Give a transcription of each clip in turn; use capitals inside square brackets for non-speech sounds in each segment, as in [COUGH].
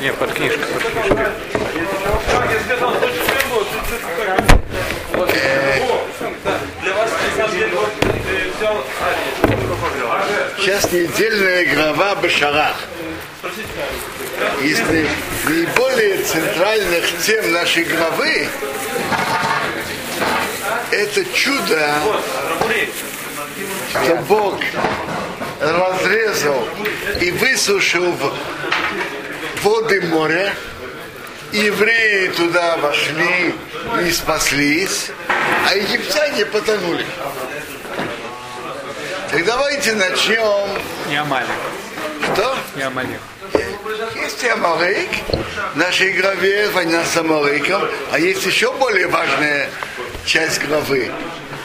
Не, под книжкой. Под взял... Сейчас недельная глава Башарах. Из наи- наиболее центральных тем нашей главы это чудо, что Бог разрезал и высушил воды моря. Евреи туда вошли и спаслись, а египтяне потонули. Так давайте начнем. Не Амалик. Что? Не Амалик. Есть Амалик, в нашей главе война с Амаликом, а есть еще более важная часть главы.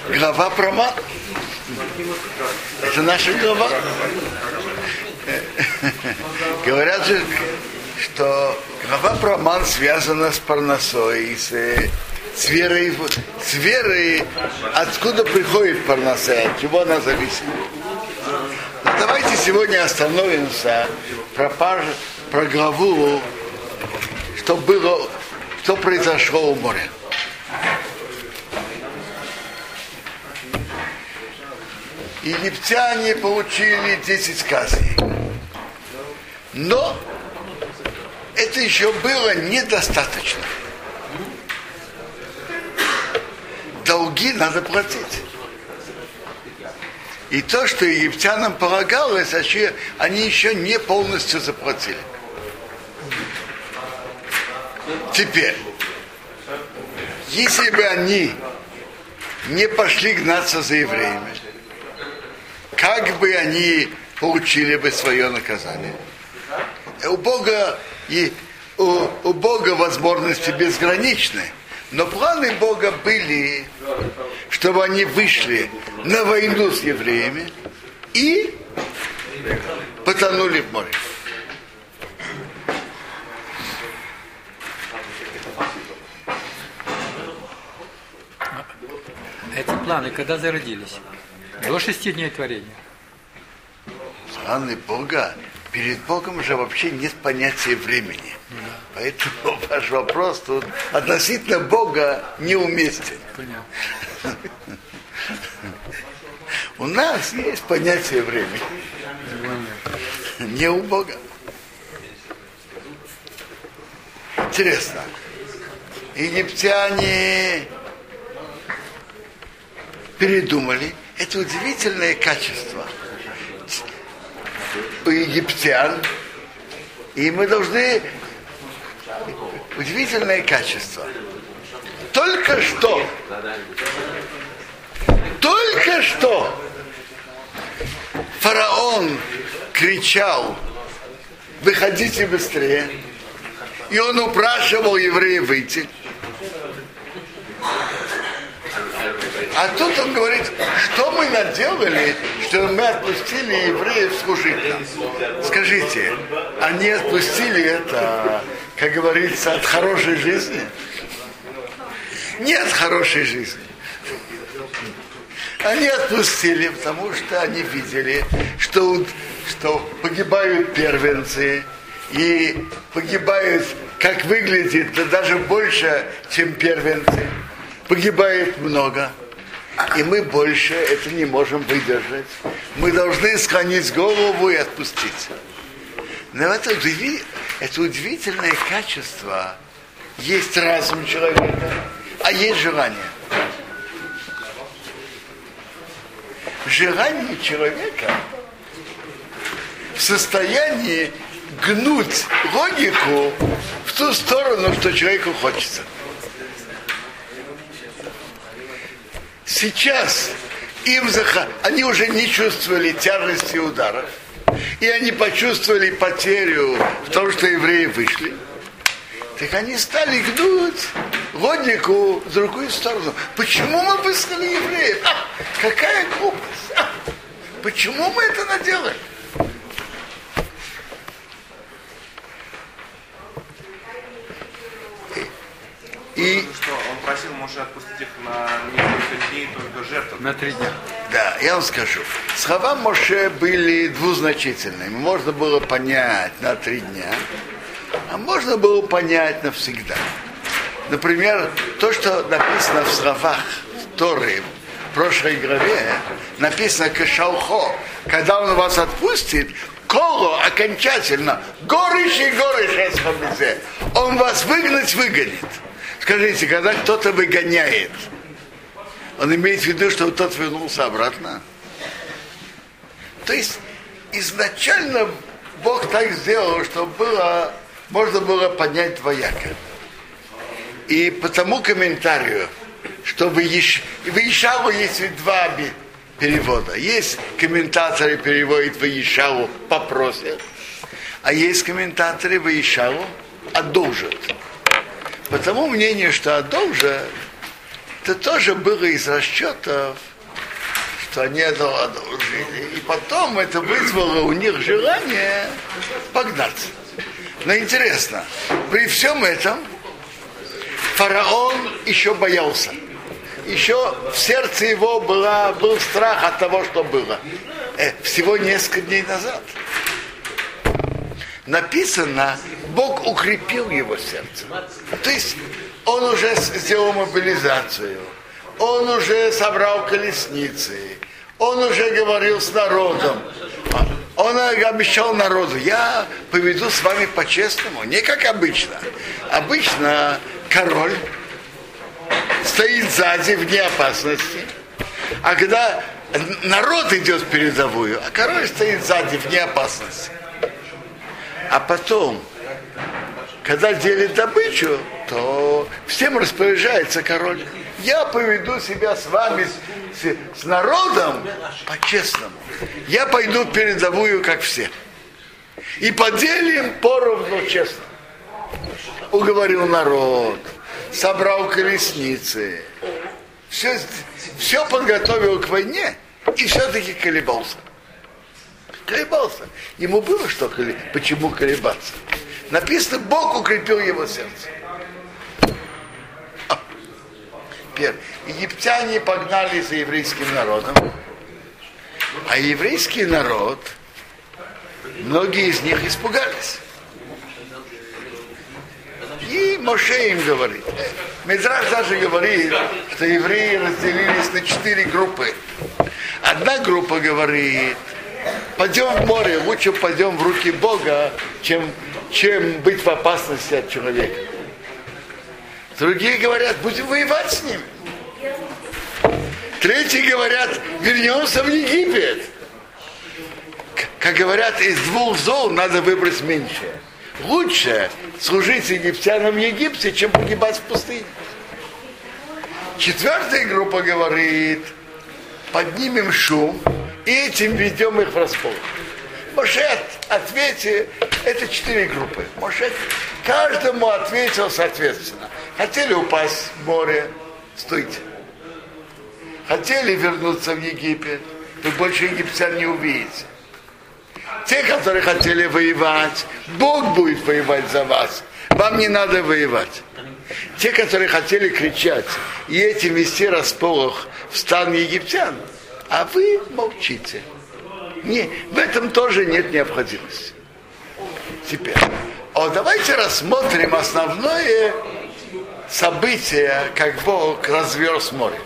Глава про Ма. Это наша глава. [LAUGHS] Говорят же, что глава про Ман связана с Парносой, с, с верой, с верой, откуда приходит Парносе, от чего она зависит. Но давайте сегодня остановимся про, пар, про главу, что было, что произошло у моря. Египтяне получили 10 сказей. Но это еще было недостаточно. Долги надо платить. И то, что египтянам полагалось, они еще не полностью заплатили. Теперь, если бы они не пошли гнаться за евреями, как бы они получили бы свое наказание? У Бога, и, у, у Бога возможности безграничны, но планы Бога были, чтобы они вышли на войну с евреями и потонули в море. Эти планы когда зародились? До шести дней творения. Планы Бога, перед Богом же вообще нет понятия времени. Поэтому [LAUGHS] ваш вопрос тут относительно Бога неуместен. [LAUGHS] У нас есть понятие времени. Не у Бога. Интересно. Египтяне передумали. Это удивительное качество египтян. И мы должны... Удивительное качество. Только что только что фараон кричал, выходите быстрее. И он упрашивал евреев выйти. А тут он говорит, что мы наделали, что мы отпустили евреев служить нам. Скажите, они отпустили это, как говорится, от хорошей жизни? Нет хорошей жизни. Они отпустили, потому что они видели, что, что погибают первенцы, и погибают, как выглядит, да даже больше, чем первенцы. Погибает много. И мы больше это не можем выдержать. Мы должны склонить голову и отпустить. Но это, удиви- это удивительное качество. Есть разум человека, а есть желание. желание человека в состоянии гнуть логику в ту сторону, что человеку хочется. Сейчас им заха... они уже не чувствовали тяжести ударов, и они почувствовали потерю в том, что евреи вышли. Так они стали гнуть логику в другую сторону. Почему мы выслали евреев? А, какая глупость! А, почему мы это наделали? И Что, Моше отпустить их на несколько дней только жертв. На три дня. Да, я вам скажу. Слова Моше были двузначительными. Можно было понять на три дня. а можно было понять навсегда. Например, то, что написано в словах Торы в прошлой главе, написано Кашалхо, когда он вас отпустит, коло окончательно, горыш и горыш он вас выгнать выгонит. Скажите, когда кто-то выгоняет, он имеет в виду, что тот вернулся обратно? То есть изначально Бог так сделал, что было, можно было понять двояко. И по тому комментарию, что в Ишаву есть два перевода. Есть комментаторы переводят в Ишаву попросят, а есть комментаторы в Ишаву одолжат. По тому мнению, что одолжат, это тоже было из расчетов, что они одолжили. И потом это вызвало у них желание погнаться. Но интересно, при всем этом фараон еще боялся. Еще в сердце его была, был страх от того, что было. Э, всего несколько дней назад. Написано, Бог укрепил его сердце. То есть он уже сделал мобилизацию, он уже собрал колесницы, он уже говорил с народом. Он обещал народу, я поведу с вами по-честному, не как обычно. Обычно король стоит сзади вне опасности, а когда народ идет в передовую, а король стоит сзади вне опасности. А потом, когда делит добычу, то всем распоряжается король. Я поведу себя с вами, с, с народом по-честному. Я пойду передовую, как все. И поделим поровну честно. Уговорил народ, собрал колесницы, все, все подготовил к войне и все-таки колебался. Колебался. Ему было что, почему колебаться? Написано, Бог укрепил его сердце. Первый. Египтяне погнали за еврейским народом, а еврейский народ, многие из них испугались. И Моше им говорит. Медраж даже говорит, что евреи разделились на четыре группы. Одна группа говорит, пойдем в море, лучше пойдем в руки Бога, чем, чем быть в опасности от человека. Другие говорят, будем воевать с ним. Третьи говорят, вернемся в Египет. Как говорят, из двух зол надо выбрать меньшее. Лучше служить египтянам в Египте, чем погибать в пустыне. Четвертая группа говорит, поднимем шум и этим ведем их в расположение. Моше ответил, это четыре группы. Моше каждому ответил соответственно. Хотели упасть в море, стойте. Хотели вернуться в Египет, вы больше египтян не увидите. Те, которые хотели воевать, Бог будет воевать за вас. Вам не надо воевать. Те, которые хотели кричать и этим вести располох в стан египтян, а вы молчите. Не, в этом тоже нет необходимости. Теперь, о, давайте рассмотрим основное событие, как Бог разверз море.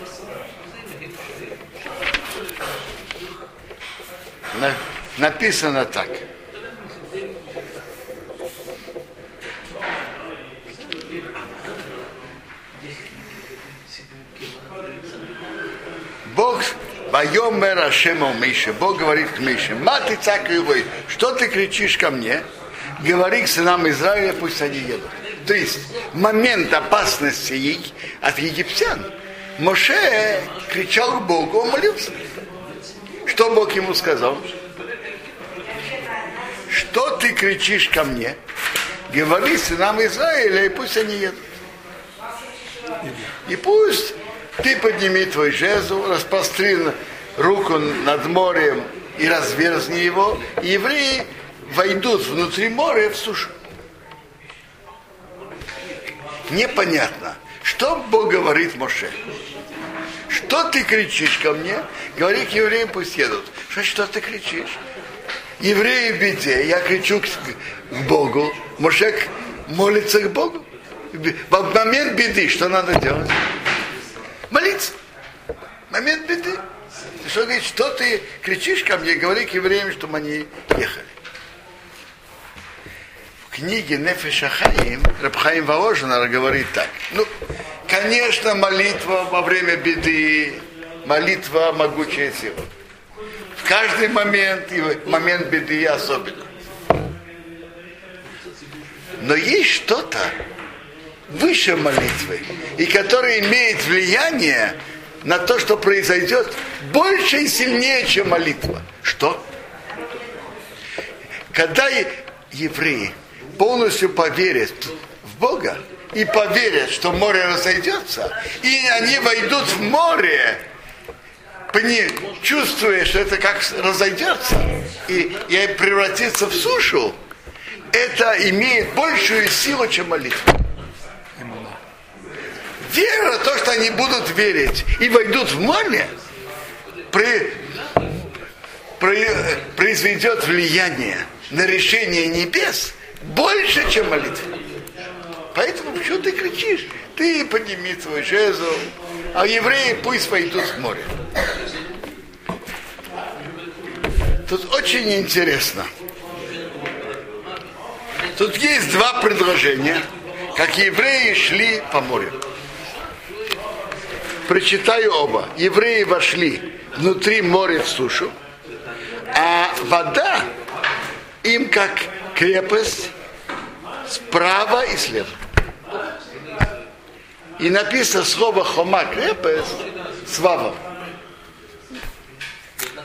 На, написано так. Бог Вайомер Ашема Мише. Бог говорит к Мише, маты цакривой, что ты кричишь ко мне? Говори к сынам Израиля, пусть они едут. То есть момент опасности от египтян Моше кричал к Богу, он молился. Что Бог ему сказал? Что ты кричишь ко мне? Говори сынам Израиля, и пусть они едут. И пусть ты подними твой жезл, распростри руку над морем и разверзни его, и евреи войдут внутри моря в сушу. Непонятно, что Бог говорит Моше. Что ты кричишь ко мне? Говори к евреям, пусть едут. Что, что ты кричишь? Евреи в беде, я кричу к, к Богу. Моше молится к Богу. В момент беды что надо делать? Молиться. Момент беды. Ты что говоришь, что ты кричишь ко мне, говори к евреям, чтобы они ехали. В книге Нефеша Хаим, Рабхаим Воложина говорит так. Ну, конечно, молитва во время беды, молитва могучая сила. В каждый момент, и момент беды особенно. Но есть что-то выше молитвы, и которое имеет влияние на то, что произойдет, больше и сильнее, чем молитва. Что? Когда евреи полностью поверят в Бога и поверят, что море разойдется, и они войдут в море, чувствуя, что это как разойдется и, и превратится в сушу, это имеет большую силу, чем молитва. Вера, то, что они будут верить и войдут в море, при, при, произведет влияние на решение небес больше, чем молитва. Поэтому почему ты кричишь? Ты подними свой жезл, а евреи пусть войдут в море. Тут очень интересно. Тут есть два предложения, как евреи шли по морю. Прочитаю оба. Евреи вошли внутри моря в сушу, а вода им как крепость справа и слева. И написано слово хома крепость с вавом.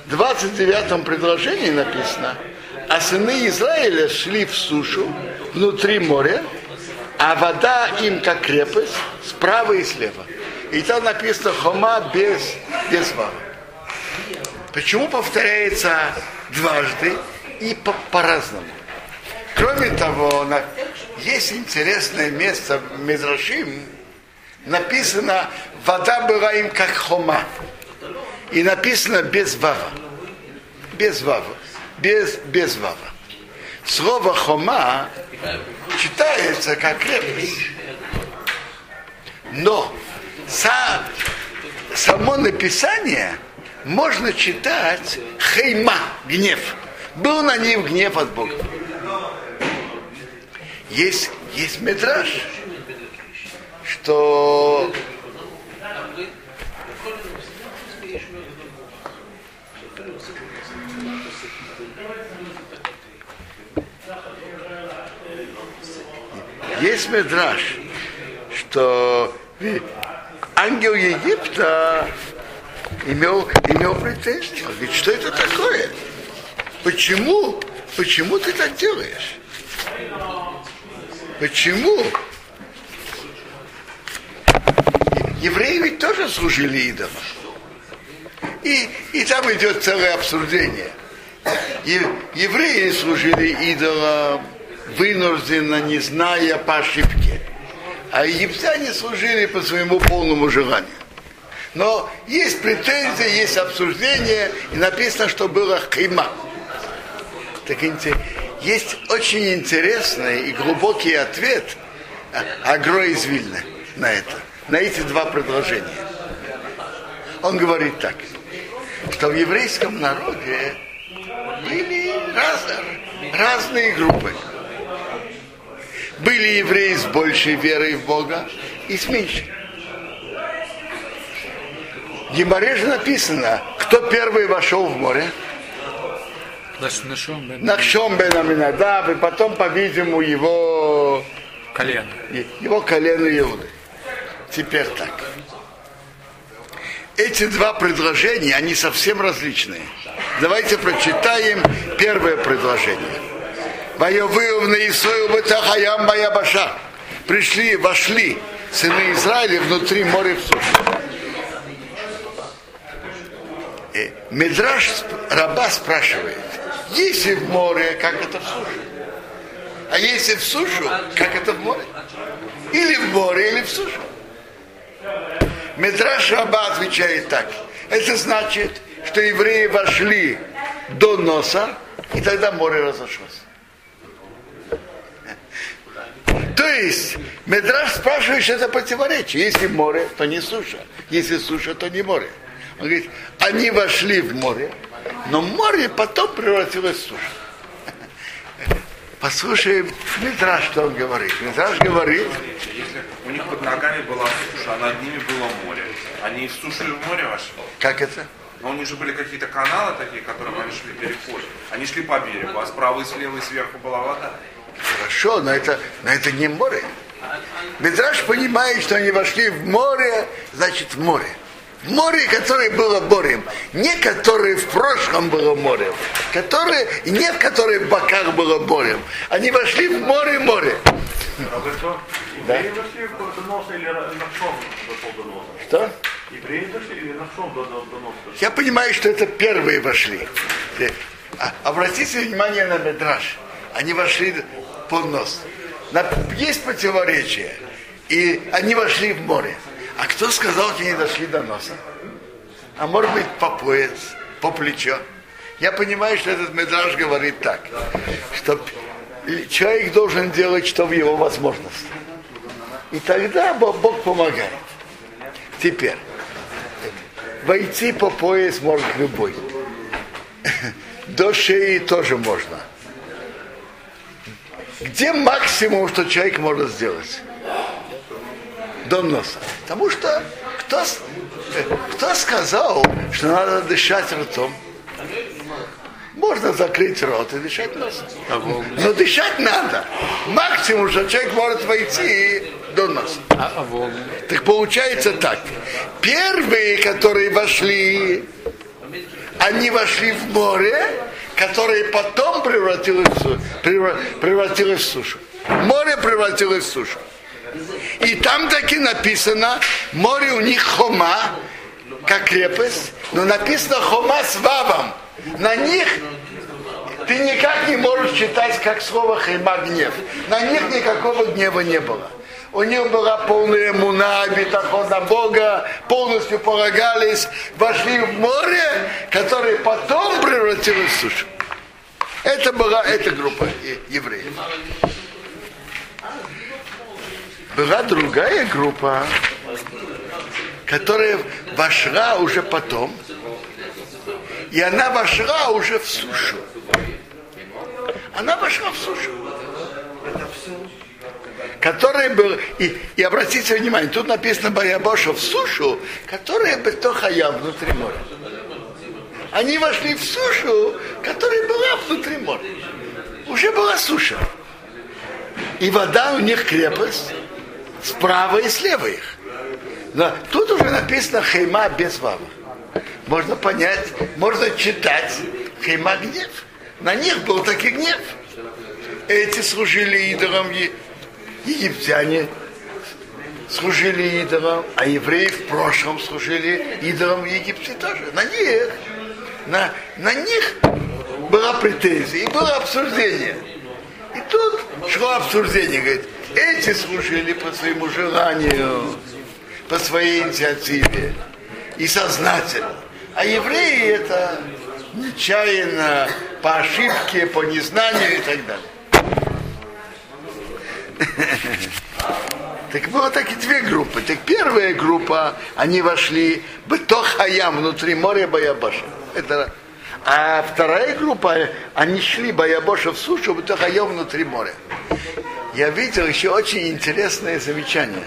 В 29 предложении написано, а сыны Израиля шли в сушу внутри моря, а вода им как крепость справа и слева. И там написано хома без, без вава. Почему повторяется дважды и по- по-разному? Кроме того, на, есть интересное место в Мидрашим, написано, вода была им как хома. И написано без вава. Без вава. Без, без вава. Слово хома читается как крепость. Но сам, само написание можно читать хейма, гнев. Был на них гнев от Бога. Есть, есть медраж, что есть медраж, что ангел Египта имел, имел претензии. Говорит, что это такое? Почему? Почему ты так делаешь? Почему? Евреи ведь тоже служили идолам. И, и там идет целое обсуждение. Евреи служили идолам вынужденно, не зная по ошибке. А египтяне служили по своему полному желанию. Но есть претензии, есть обсуждение, и написано, что было хима. Так есть очень интересный и глубокий ответ Агро из Вильны на это, на эти два предложения. Он говорит так, что в еврейском народе были раз, разные группы. Были евреи с большей верой в Бога и с меньшей. В Геморе же написано, кто первый вошел в море. Нахшом бен Аминадав, и потом, по-видимому, его колено. Его колено Иуды. Теперь так. Эти два предложения, они совсем различные. Давайте прочитаем первое предложение. Пришли, вошли сыны Израиля внутри моря в сушу. Медраж раба спрашивает, если в море, как это в суше? А если в сушу, как это в море? Или в море, или в сушу. Медраж раба отвечает так. Это значит, что евреи вошли до носа, и тогда море разошлось. То есть, Медраж спрашивает, что это противоречие. Если море, то не суша. Если суша, то не море. Он говорит, они вошли в море, но море потом превратилось в сушу. Послушаем Митраж, что он говорит. Митраж говорит, Если у них под ногами была суша, а над ними было море. Они из суши в море вошли. как это? Но у них же были какие-то каналы такие, которым они шли переход. Они шли по берегу, а справа и слева и сверху была вода. Хорошо, но это, но это не море. Митраж понимает, что они вошли в море, значит в море. В море, которое было морем. Не которое в прошлом было морем. Которое, не в которое в боках было морем. Они вошли в море-море. А вы что? Я понимаю, что это первые вошли. Э, а- Обратите внимание на метраж. Они вошли под нос. Есть противоречие. И они вошли в море. А кто сказал, что они дошли до носа? А может быть по пояс, по плечо. Я понимаю, что этот медраж говорит так, что человек должен делать, что в его возможности. И тогда Бог помогает. Теперь, войти по пояс может любой. [LAUGHS] До шеи тоже можно. Где максимум, что человек может сделать? До носа. Потому что кто, э, кто сказал, что надо дышать ртом? Можно закрыть рот и дышать носом. Но дышать надо. Максимум, что человек может войти до носа. А, а? Так получается так. Первые, которые вошли, они вошли в море, которое потом превратилось в, су- превра- превратилось в сушу. Море превратилось в сушу. И там таки написано, море у них хома, как крепость, но написано хома с вавом. На них ты никак не можешь читать как слово хема гнев. На них никакого гнева не было. У них была полная муна, битахон на Бога, полностью полагались, вошли в море, которое потом превратилось в сушу. Это была эта группа е- евреев. Была другая группа, которая вошла уже потом, и она вошла уже в сушу. Она вошла в сушу. Который был, и, и обратите внимание, тут написано Баябоша в сушу, которая Бетохаям внутри моря. Они вошли в сушу, которая была внутри моря. Уже была суша. И вода у них крепость справа и слева их. Но тут уже написано хейма без вава. Можно понять, можно читать хейма гнев. На них был таки гнев. Эти служили идолам, египтяне служили идолам, а евреи в прошлом служили идолам в Египте тоже. На них, на, на них была претензия и было обсуждение. И тут шло обсуждение, говорит, эти служили по своему желанию, по своей инициативе и сознательно. А евреи это нечаянно, по ошибке, по незнанию и так далее. Так было так и две группы. Так первая группа, они вошли Бетохаям, внутри моря Баябаша. Это а вторая группа, они шли Баябоша в сушу, Бетохаям внутри моря. Я видел еще очень интересное замечание.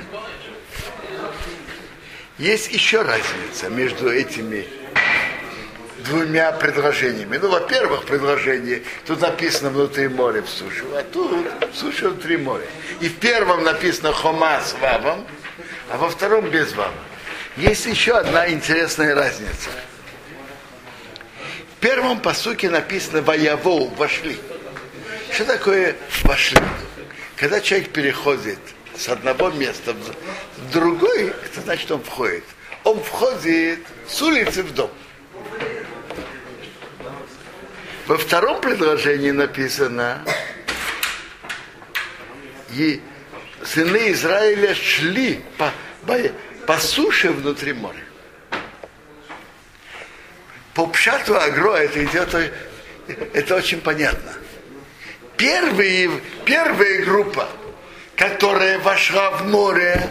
Есть еще разница между этими двумя предложениями. Ну, во-первых, предложение, тут написано внутри моря в сушу, а тут в сушу внутри моря. И в первом написано хома с вавом, а во втором без вава. Есть еще одна интересная разница. В первом посуке написано «Ваявоу» – «вошли». Что такое «вошли»? Когда человек переходит с одного места в другой, это значит, он входит. Он входит с улицы в дом. Во втором предложении написано, и сыны Израиля шли по, по, по суше внутри моря. По пшату агро это идет, это очень понятно. Первые, первая группа, которая вошла в море,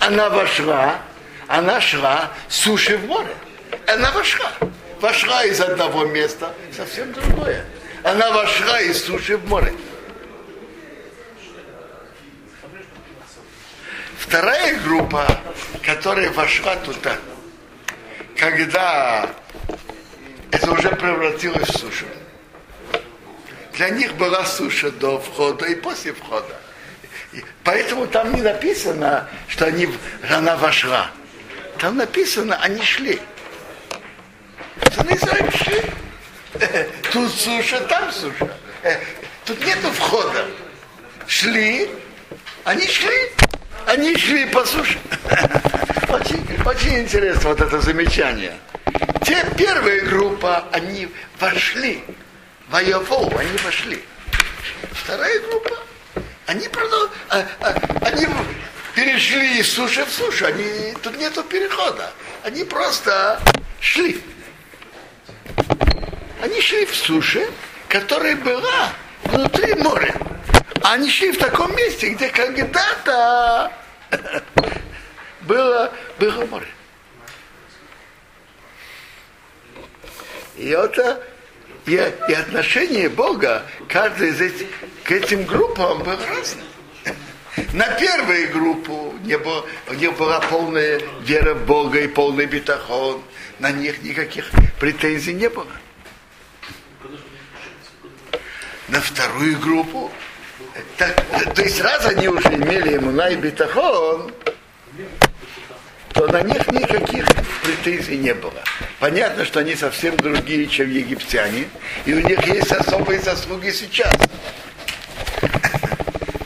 она вошла, она шла с суши в море. Она вошла. Вошла из одного места, совсем другое. Она вошла из суши в море. Вторая группа, которая вошла туда, когда это уже превратилось в сушу. Для них была суша до входа и после входа. И поэтому там не написано, что они, она вошла. Там написано, они шли. Они сами шли. [LAUGHS] Тут суша, там суша. Э, тут нету входа. Шли, они шли, они шли по суше. [LAUGHS] Очень, очень интересно вот это замечание. Те первая группа, они вошли. Воевол, они вошли. Вторая группа, они, продал, а, а, они перешли из суши в сушу. Они, тут нету перехода. Они просто шли. Они шли в суше, которая была внутри моря. А они шли в таком месте, где когда-то [LAUGHS] было, было море. И это и, и отношение Бога каждый из этих, к этим группам было разным. На первую группу не, было, не была полная вера в Бога и полный бетахон. На них никаких претензий не было. На вторую группу, так, то есть раз они уже имели ему и бетахон, то на них никаких претензий не было. Понятно, что они совсем другие, чем египтяне, и у них есть особые заслуги сейчас.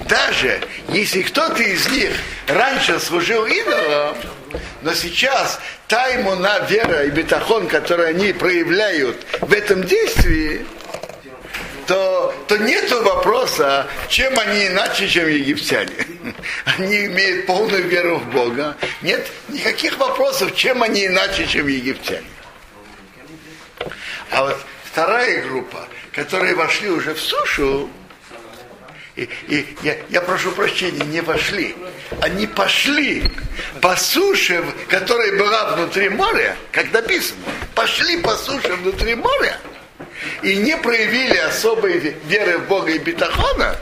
Даже если кто-то из них раньше служил идолам, но сейчас та на вера и бетахон, который они проявляют в этом действии, то, то нет вопроса, чем они иначе, чем египтяне. [LAUGHS] Они имеют полную веру в Бога. Нет никаких вопросов, чем они иначе, чем египтяне. А вот вторая группа, которые вошли уже в сушу, и, и я, я прошу прощения, не вошли. Они пошли по суше, которая была внутри моря, как написано. Пошли по суше внутри моря и не проявили особой веры в Бога и бетахона,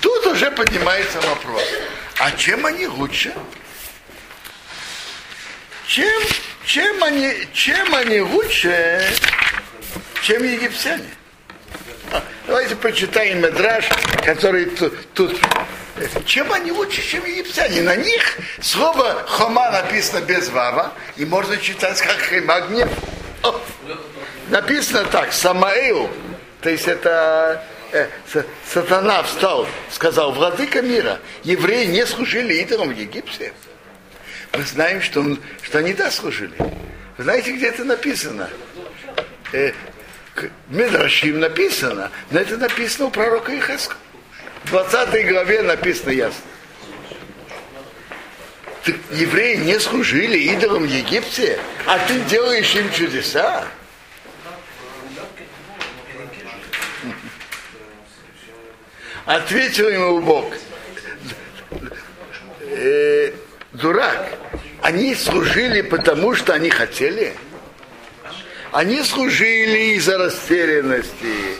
тут уже поднимается вопрос, а чем они лучше? Чем, чем, они, чем они лучше, чем египтяне? А, давайте почитаем Медраж, который тут, тут. Чем они лучше, чем египтяне? На них слово хома написано без вава, и можно читать как хемагнев. Написано так, Самаил, то есть это э, сатана встал, сказал, владыка мира, евреи не служили идолам в Египте. Мы знаем, что, он, что они да служили. Вы знаете, где это написано? Э, Медрашим написано, но это написано у пророка Ихеска. В 20 главе написано ясно. Евреи не служили идолам в Египте, а ты делаешь им чудеса. Ответил ему Бог, э, дурак, они служили потому, что они хотели. Они служили из-за растерянности.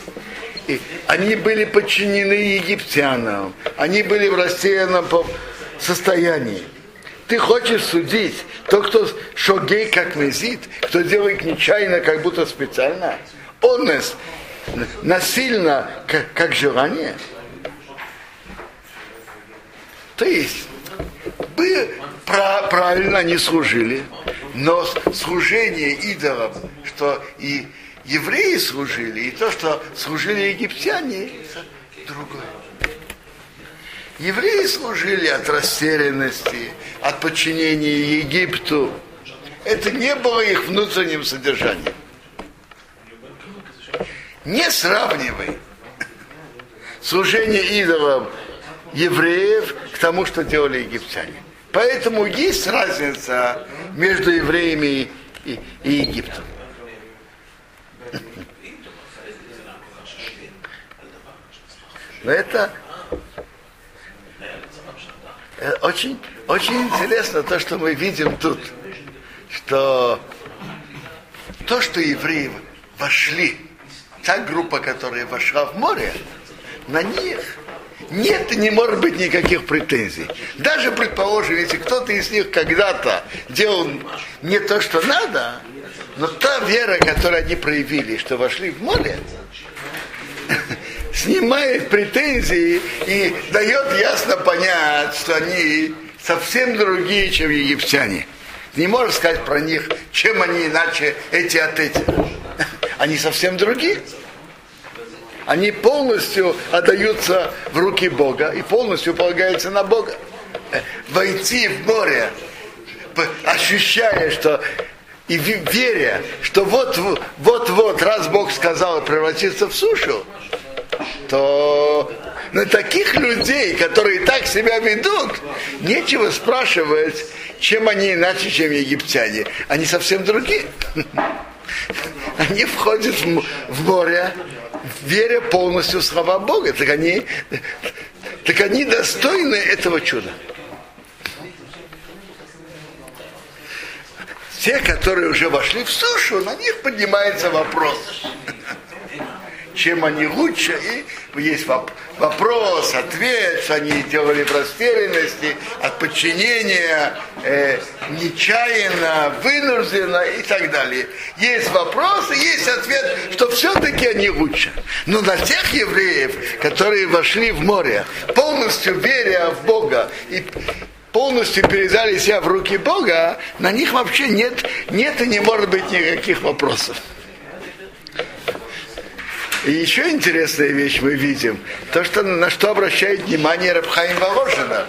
И они были подчинены египтянам. Они были в растерянном состоянии. Ты хочешь судить то, кто шогей как мезит, кто делает нечаянно, как будто специально, он насильно, как, как желание. То есть, бы правильно они служили, но служение идолам, что и евреи служили, и то, что служили египтяне, это другое. Евреи служили от растерянности, от подчинения Египту. Это не было их внутренним содержанием. Не сравнивай служение идолам евреев к тому, что делали египтяне. Поэтому есть разница между евреями и, и Египтом. Но это, Очень, очень интересно то, что мы видим тут, что то, что евреи вошли, та группа, которая вошла в море, на них нет и не может быть никаких претензий. Даже, предположим, если кто-то из них когда-то делал не то, что надо, но та вера, которую они проявили, что вошли в море, [LAUGHS] снимает претензии и дает ясно понять, что они совсем другие, чем египтяне. Не можно сказать про них, чем они иначе эти от этих. [LAUGHS] Они совсем другие. Они полностью отдаются в руки Бога и полностью полагаются на Бога. Э, Войти в море, ощущая, что и ве- веря, что вот, вот, вот, раз Бог сказал превратиться в сушу, то на таких людей, которые так себя ведут, нечего спрашивать, чем они иначе, чем египтяне. Они совсем другие. [LAUGHS] Они входят в море, веря полностью в слова Бога. Так они, так они достойны этого чуда. Те, которые уже вошли в сушу, на них поднимается вопрос чем они лучше, и есть воп- вопрос, ответ, что они делали в растерянности, от подчинения, э, нечаянно, вынужденно и так далее. Есть вопрос и есть ответ, что все-таки они лучше. Но на тех евреев, которые вошли в море, полностью веря в Бога и полностью передали себя в руки Бога, на них вообще нет, нет и не может быть никаких вопросов. И еще интересная вещь мы видим, то, что, на что обращает внимание Рабхаим Воложина.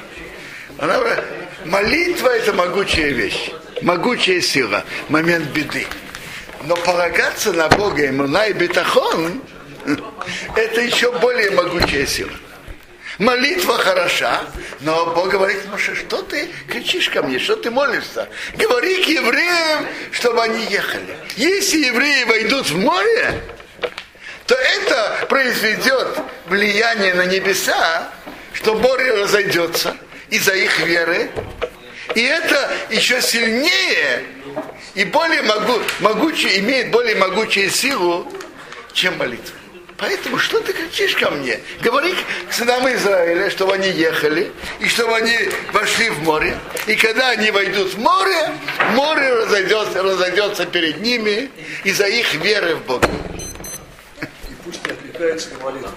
Она, молитва это могучая вещь, могучая сила, момент беды. Но полагаться на Бога, Имуна и Бетахон, это еще более могучая сила. Молитва хороша, но Бог говорит, ну что ты кричишь ко мне, что ты молишься? Говори к евреям, чтобы они ехали. Если евреи войдут в море, то это произведет влияние на небеса, что море разойдется из-за их веры. И это еще сильнее и более могу, могучее, имеет более могучую силу, чем молитва. Поэтому что ты кричишь ко мне? Говори к сынам Израиля, чтобы они ехали, и чтобы они вошли в море. И когда они войдут в море, море разойдется, разойдется перед ними из-за их веры в Бога. И пусть не отвлекается на молитву.